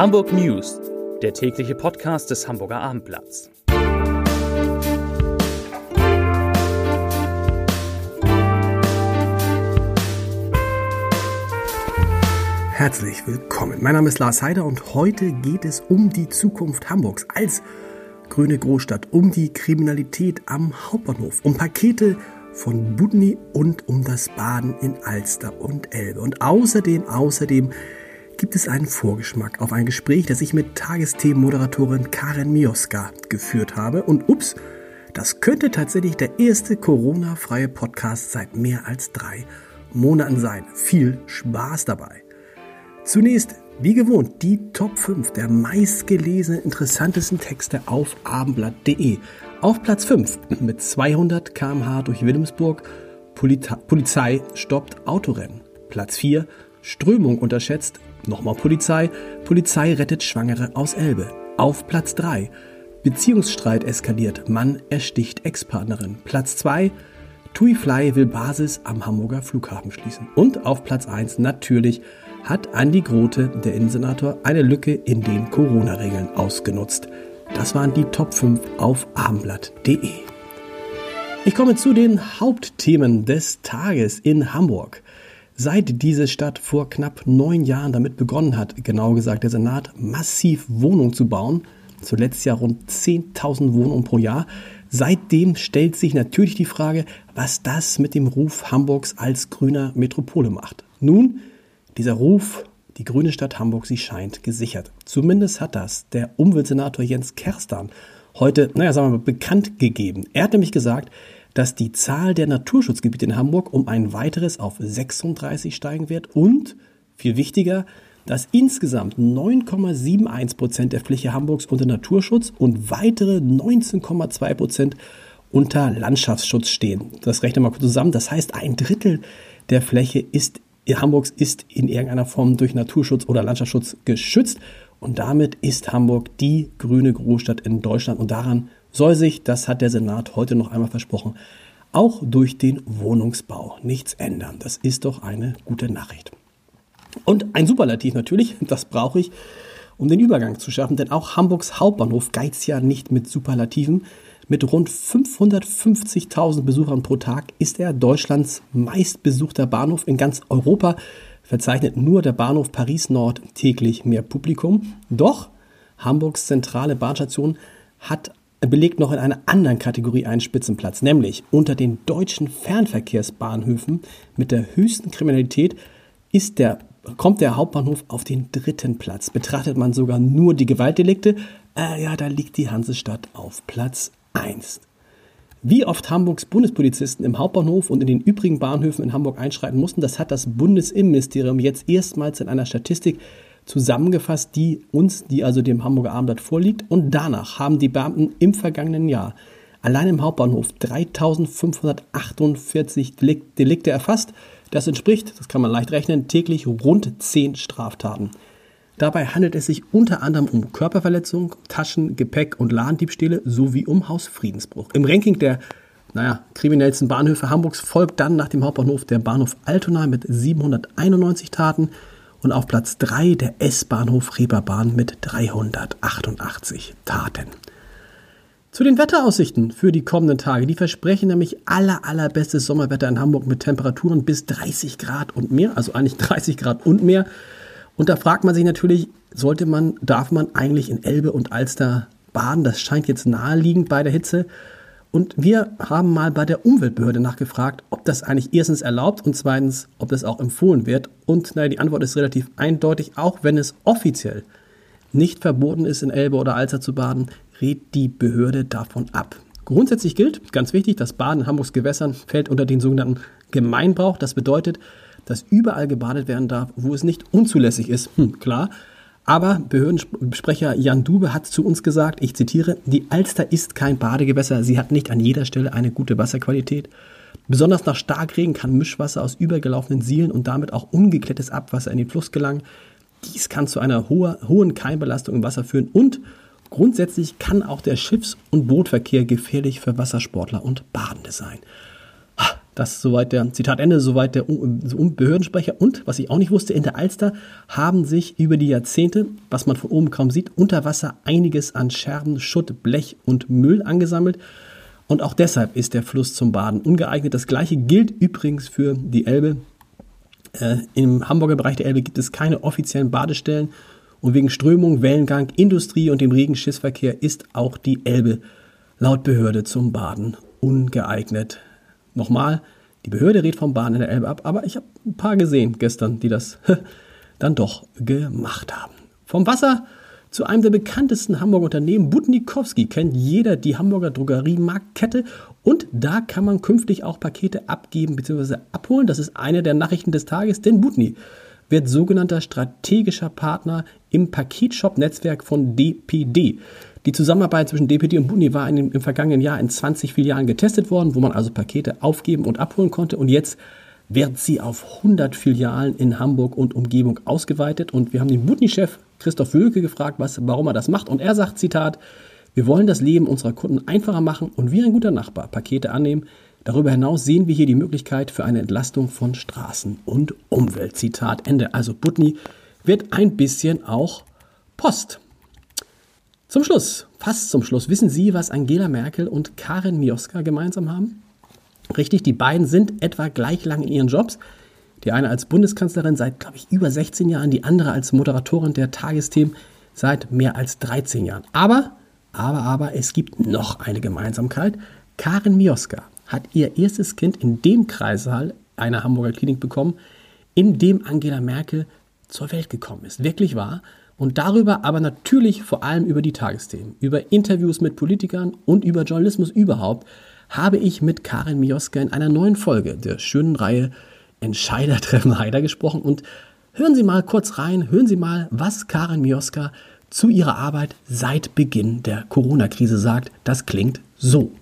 Hamburg News, der tägliche Podcast des Hamburger Abendblatts. Herzlich willkommen. Mein Name ist Lars Heider und heute geht es um die Zukunft Hamburgs als grüne Großstadt, um die Kriminalität am Hauptbahnhof, um Pakete von Budni und um das Baden in Alster und Elbe. Und außerdem, außerdem gibt es einen Vorgeschmack auf ein Gespräch, das ich mit Tagesthemenmoderatorin Karen Mioska geführt habe. Und ups, das könnte tatsächlich der erste Corona-freie Podcast seit mehr als drei Monaten sein. Viel Spaß dabei. Zunächst, wie gewohnt, die Top 5 der meistgelesenen, interessantesten Texte auf abendblatt.de. Auf Platz 5 mit 200 km/h durch Wilhelmsburg. Polizei stoppt Autorennen. Platz 4 Strömung unterschätzt. Nochmal Polizei. Polizei rettet Schwangere aus Elbe. Auf Platz 3 Beziehungsstreit eskaliert. Mann ersticht Ex-Partnerin. Platz 2 TUI Fly will Basis am Hamburger Flughafen schließen. Und auf Platz 1 natürlich hat Andi Grote, der Innensenator, eine Lücke in den Corona-Regeln ausgenutzt. Das waren die Top 5 auf abendblatt.de. Ich komme zu den Hauptthemen des Tages in Hamburg. Seit diese Stadt vor knapp neun Jahren damit begonnen hat, genau gesagt der Senat, massiv Wohnungen zu bauen, zuletzt ja rund 10.000 Wohnungen pro Jahr, seitdem stellt sich natürlich die Frage, was das mit dem Ruf Hamburgs als grüner Metropole macht. Nun dieser Ruf, die grüne Stadt Hamburg, sie scheint gesichert. Zumindest hat das der Umweltsenator Jens Kerstan heute, naja, sagen wir mal, bekannt gegeben. Er hat nämlich gesagt, dass die Zahl der Naturschutzgebiete in Hamburg um ein weiteres auf 36 steigen wird und, viel wichtiger, dass insgesamt 9,71 Prozent der Fläche Hamburgs unter Naturschutz und weitere 19,2 Prozent unter Landschaftsschutz stehen. Das rechnen wir mal kurz zusammen. Das heißt, ein Drittel der Fläche ist Hamburgs ist in irgendeiner Form durch Naturschutz oder Landschaftsschutz geschützt und damit ist Hamburg die grüne Großstadt in Deutschland und daran soll sich, das hat der Senat heute noch einmal versprochen, auch durch den Wohnungsbau nichts ändern. Das ist doch eine gute Nachricht. Und ein Superlativ natürlich, das brauche ich, um den Übergang zu schaffen, denn auch Hamburgs Hauptbahnhof geizt ja nicht mit Superlativen. Mit rund 550.000 Besuchern pro Tag ist er Deutschlands meistbesuchter Bahnhof in ganz Europa. Verzeichnet nur der Bahnhof Paris Nord täglich mehr Publikum. Doch Hamburgs zentrale Bahnstation hat belegt noch in einer anderen Kategorie einen Spitzenplatz, nämlich unter den deutschen Fernverkehrsbahnhöfen mit der höchsten Kriminalität ist der, kommt der Hauptbahnhof auf den dritten Platz. Betrachtet man sogar nur die Gewaltdelikte, äh, ja, da liegt die Hansestadt auf Platz 1. Wie oft Hamburgs Bundespolizisten im Hauptbahnhof und in den übrigen Bahnhöfen in Hamburg einschreiten mussten, das hat das Bundesinnenministerium jetzt erstmals in einer Statistik zusammengefasst, die uns, die also dem Hamburger Abendblatt vorliegt. Und danach haben die Beamten im vergangenen Jahr allein im Hauptbahnhof 3548 Delikte erfasst. Das entspricht, das kann man leicht rechnen, täglich rund 10 Straftaten. Dabei handelt es sich unter anderem um Körperverletzung, Taschen, Gepäck und Ladendiebstähle sowie um Hausfriedensbruch. Im Ranking der naja, kriminellsten Bahnhöfe Hamburgs folgt dann nach dem Hauptbahnhof der Bahnhof Altona mit 791 Taten und auf Platz 3 der S-Bahnhof Reeperbahn mit 388 Taten. Zu den Wetteraussichten für die kommenden Tage. Die versprechen nämlich aller, allerbestes Sommerwetter in Hamburg mit Temperaturen bis 30 Grad und mehr, also eigentlich 30 Grad und mehr. Und da fragt man sich natürlich, sollte man, darf man eigentlich in Elbe und Alster baden? Das scheint jetzt naheliegend bei der Hitze. Und wir haben mal bei der Umweltbehörde nachgefragt, ob das eigentlich erstens erlaubt und zweitens, ob das auch empfohlen wird. Und naja, die Antwort ist relativ eindeutig, auch wenn es offiziell nicht verboten ist, in Elbe oder Alster zu baden, rät die Behörde davon ab. Grundsätzlich gilt, ganz wichtig, das Baden in Hamburgs Gewässern fällt unter den sogenannten Gemeinbrauch. Das bedeutet, dass überall gebadet werden darf, wo es nicht unzulässig ist. Hm, klar. Aber Behördensprecher Jan Dube hat zu uns gesagt, ich zitiere, die Alster ist kein Badegewässer, sie hat nicht an jeder Stelle eine gute Wasserqualität. Besonders nach Starkregen kann Mischwasser aus übergelaufenen Sielen und damit auch ungeklärtes Abwasser in den Fluss gelangen. Dies kann zu einer hoher, hohen Keimbelastung im Wasser führen und grundsätzlich kann auch der Schiffs- und Bootverkehr gefährlich für Wassersportler und Badende sein. Das soweit der Zitat Ende, soweit der Behördensprecher. Und was ich auch nicht wusste, in der Alster haben sich über die Jahrzehnte, was man von oben kaum sieht, unter Wasser einiges an Scherben, Schutt, Blech und Müll angesammelt. Und auch deshalb ist der Fluss zum Baden ungeeignet. Das gleiche gilt übrigens für die Elbe. Äh, Im Hamburger Bereich der Elbe gibt es keine offiziellen Badestellen. Und wegen Strömung, Wellengang, Industrie und dem regen Schiffsverkehr ist auch die Elbe laut Behörde zum Baden ungeeignet. Nochmal, die Behörde rät vom Baden in der Elbe ab, aber ich habe ein paar gesehen gestern, die das dann doch gemacht haben. Vom Wasser zu einem der bekanntesten Hamburger Unternehmen, Butnikowski, kennt jeder die Hamburger Drogeriemarktkette und da kann man künftig auch Pakete abgeben bzw. abholen. Das ist eine der Nachrichten des Tages, denn Butni wird sogenannter strategischer Partner im Paketshop-Netzwerk von DPD. Die Zusammenarbeit zwischen DPD und Butni war in, im vergangenen Jahr in 20 Filialen getestet worden, wo man also Pakete aufgeben und abholen konnte. Und jetzt wird sie auf 100 Filialen in Hamburg und Umgebung ausgeweitet. Und wir haben den Butni-Chef Christoph Wölke gefragt, was, warum er das macht. Und er sagt, Zitat, wir wollen das Leben unserer Kunden einfacher machen und wie ein guter Nachbar Pakete annehmen. Darüber hinaus sehen wir hier die Möglichkeit für eine Entlastung von Straßen und Umwelt. Zitat Ende. Also Butni wird ein bisschen auch Post. Zum Schluss, fast zum Schluss, wissen Sie, was Angela Merkel und Karin Mioska gemeinsam haben? Richtig, die beiden sind etwa gleich lang in ihren Jobs. Die eine als Bundeskanzlerin seit, glaube ich, über 16 Jahren, die andere als Moderatorin der Tagesthemen seit mehr als 13 Jahren. Aber, aber, aber, es gibt noch eine Gemeinsamkeit. Karin Mioska hat ihr erstes Kind in dem Kreissaal einer Hamburger Klinik bekommen, in dem Angela Merkel zur Welt gekommen ist. Wirklich wahr. Und darüber aber natürlich vor allem über die Tagesthemen, über Interviews mit Politikern und über Journalismus überhaupt habe ich mit Karin Mioska in einer neuen Folge der schönen Reihe Entscheidertreffen Heider gesprochen. Und hören Sie mal kurz rein, hören Sie mal, was Karin Mioska zu ihrer Arbeit seit Beginn der Corona-Krise sagt. Das klingt so.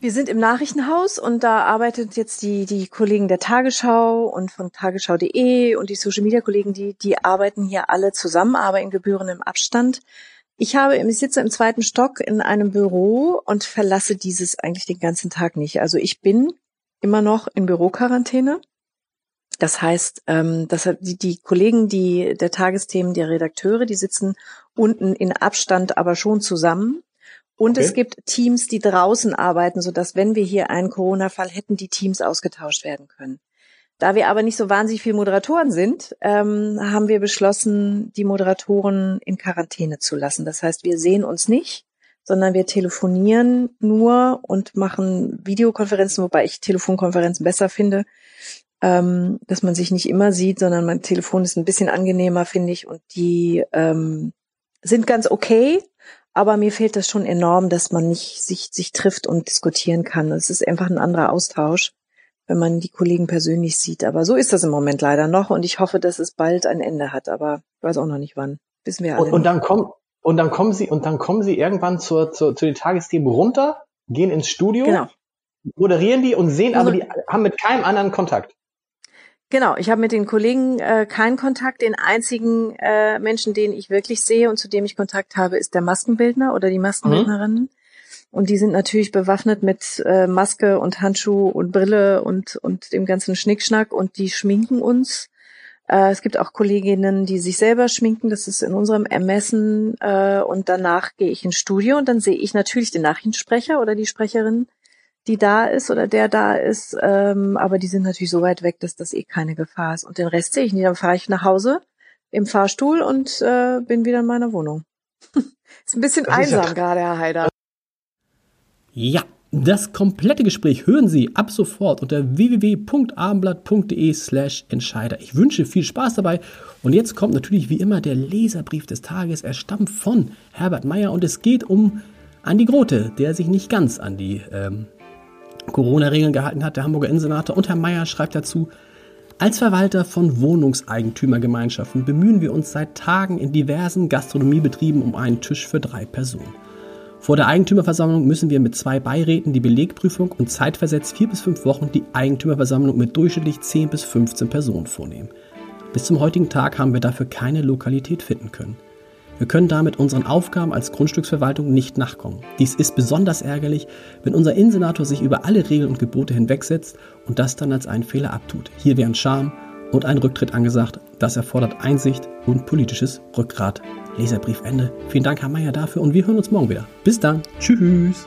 Wir sind im Nachrichtenhaus und da arbeitet jetzt die, die Kollegen der Tagesschau und von tagesschau.de und die Social Media Kollegen, die, die arbeiten hier alle zusammen, aber in gebührendem Abstand. Ich habe, ich sitze im zweiten Stock in einem Büro und verlasse dieses eigentlich den ganzen Tag nicht. Also ich bin immer noch in Büroquarantäne. Das heißt, ähm, dass die, die Kollegen, die der Tagesthemen, der Redakteure, die sitzen unten in Abstand, aber schon zusammen. Und okay. es gibt Teams, die draußen arbeiten, so dass wenn wir hier einen Corona-Fall hätten, die Teams ausgetauscht werden können. Da wir aber nicht so wahnsinnig viele Moderatoren sind, ähm, haben wir beschlossen, die Moderatoren in Quarantäne zu lassen. Das heißt, wir sehen uns nicht, sondern wir telefonieren nur und machen Videokonferenzen, wobei ich Telefonkonferenzen besser finde, ähm, dass man sich nicht immer sieht, sondern mein Telefon ist ein bisschen angenehmer, finde ich. Und die ähm, sind ganz okay, aber mir fehlt das schon enorm, dass man nicht sich, sich trifft und diskutieren kann. Es ist einfach ein anderer Austausch, wenn man die Kollegen persönlich sieht. Aber so ist das im Moment leider noch und ich hoffe, dass es bald ein Ende hat, aber ich weiß auch noch nicht wann. Wissen wir alle. Und, und dann kommen, und dann kommen sie, und dann kommen sie irgendwann zur, zur, zu den Tagesthemen runter, gehen ins Studio, genau. moderieren die und sehen aber, die haben mit keinem anderen Kontakt. Genau, ich habe mit den Kollegen äh, keinen Kontakt. Den einzigen äh, Menschen, den ich wirklich sehe und zu dem ich Kontakt habe, ist der Maskenbildner oder die Maskenbildnerinnen. Mhm. Und die sind natürlich bewaffnet mit äh, Maske und Handschuh und Brille und, und dem ganzen Schnickschnack und die schminken uns. Äh, es gibt auch Kolleginnen, die sich selber schminken. Das ist in unserem Ermessen. Äh, und danach gehe ich ins Studio und dann sehe ich natürlich den Nachrichtensprecher oder die Sprecherin die da ist oder der da ist, ähm, aber die sind natürlich so weit weg, dass das eh keine Gefahr ist. Und den Rest sehe ich nicht. Dann fahre ich nach Hause im Fahrstuhl und äh, bin wieder in meiner Wohnung. ist ein bisschen das einsam ja gerade, Herr Haider. Ja, das komplette Gespräch hören Sie ab sofort unter www.abendblatt.de slash Entscheider. Ich wünsche viel Spaß dabei und jetzt kommt natürlich wie immer der Leserbrief des Tages. Er stammt von Herbert Meyer und es geht um Andi Grote, der sich nicht ganz an die ähm, Corona-Regeln gehalten hat, der Hamburger Innensenator. Und Herr Mayer schreibt dazu, als Verwalter von Wohnungseigentümergemeinschaften bemühen wir uns seit Tagen in diversen Gastronomiebetrieben um einen Tisch für drei Personen. Vor der Eigentümerversammlung müssen wir mit zwei Beiräten die Belegprüfung und zeitversetzt vier bis fünf Wochen die Eigentümerversammlung mit durchschnittlich 10 bis 15 Personen vornehmen. Bis zum heutigen Tag haben wir dafür keine Lokalität finden können. Wir können damit unseren Aufgaben als Grundstücksverwaltung nicht nachkommen. Dies ist besonders ärgerlich, wenn unser Innensenator sich über alle Regeln und Gebote hinwegsetzt und das dann als einen Fehler abtut. Hier wären Scham und ein Rücktritt angesagt. Das erfordert Einsicht und politisches Rückgrat. Leserbrief Ende. Vielen Dank, Herr Meier, dafür und wir hören uns morgen wieder. Bis dann. Tschüss.